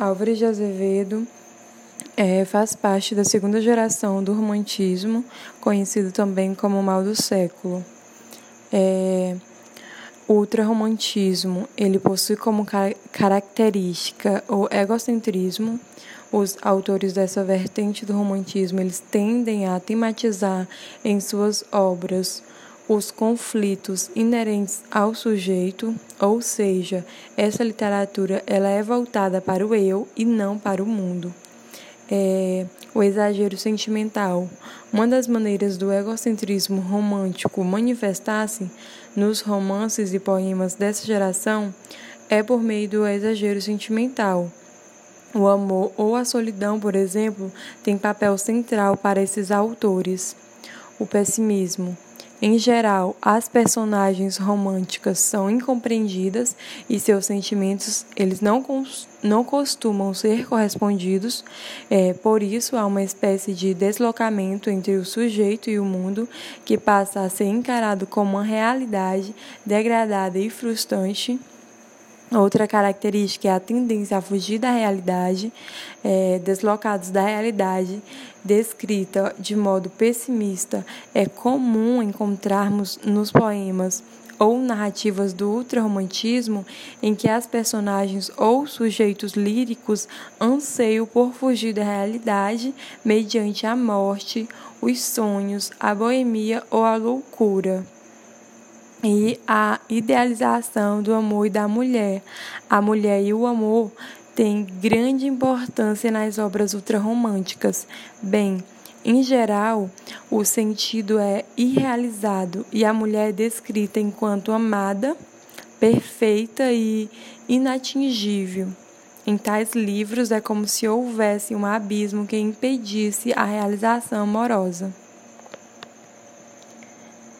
Álvares de Azevedo é, faz parte da segunda geração do romantismo, conhecido também como mal do século. É, o ultrarromantismo ele possui como car característica o egocentrismo. Os autores dessa vertente do romantismo eles tendem a tematizar em suas obras os conflitos inerentes ao sujeito, ou seja, essa literatura ela é voltada para o eu e não para o mundo. É, o exagero sentimental. Uma das maneiras do egocentrismo romântico manifestar-se nos romances e poemas dessa geração é por meio do exagero sentimental. O amor ou a solidão, por exemplo, tem papel central para esses autores. O pessimismo. Em geral, as personagens românticas são incompreendidas e seus sentimentos eles não, não costumam ser correspondidos. É, por isso, há uma espécie de deslocamento entre o sujeito e o mundo que passa a ser encarado como uma realidade degradada e frustrante. Outra característica é a tendência a fugir da realidade, é, deslocados da realidade descrita de modo pessimista. É comum encontrarmos nos poemas ou narrativas do ultrarromantismo em que as personagens ou sujeitos líricos anseiam por fugir da realidade mediante a morte, os sonhos, a boemia ou a loucura e a idealização do amor e da mulher. A mulher e o amor têm grande importância nas obras ultrarromânticas. Bem, em geral, o sentido é irrealizado e a mulher é descrita enquanto amada, perfeita e inatingível. Em tais livros é como se houvesse um abismo que impedisse a realização amorosa.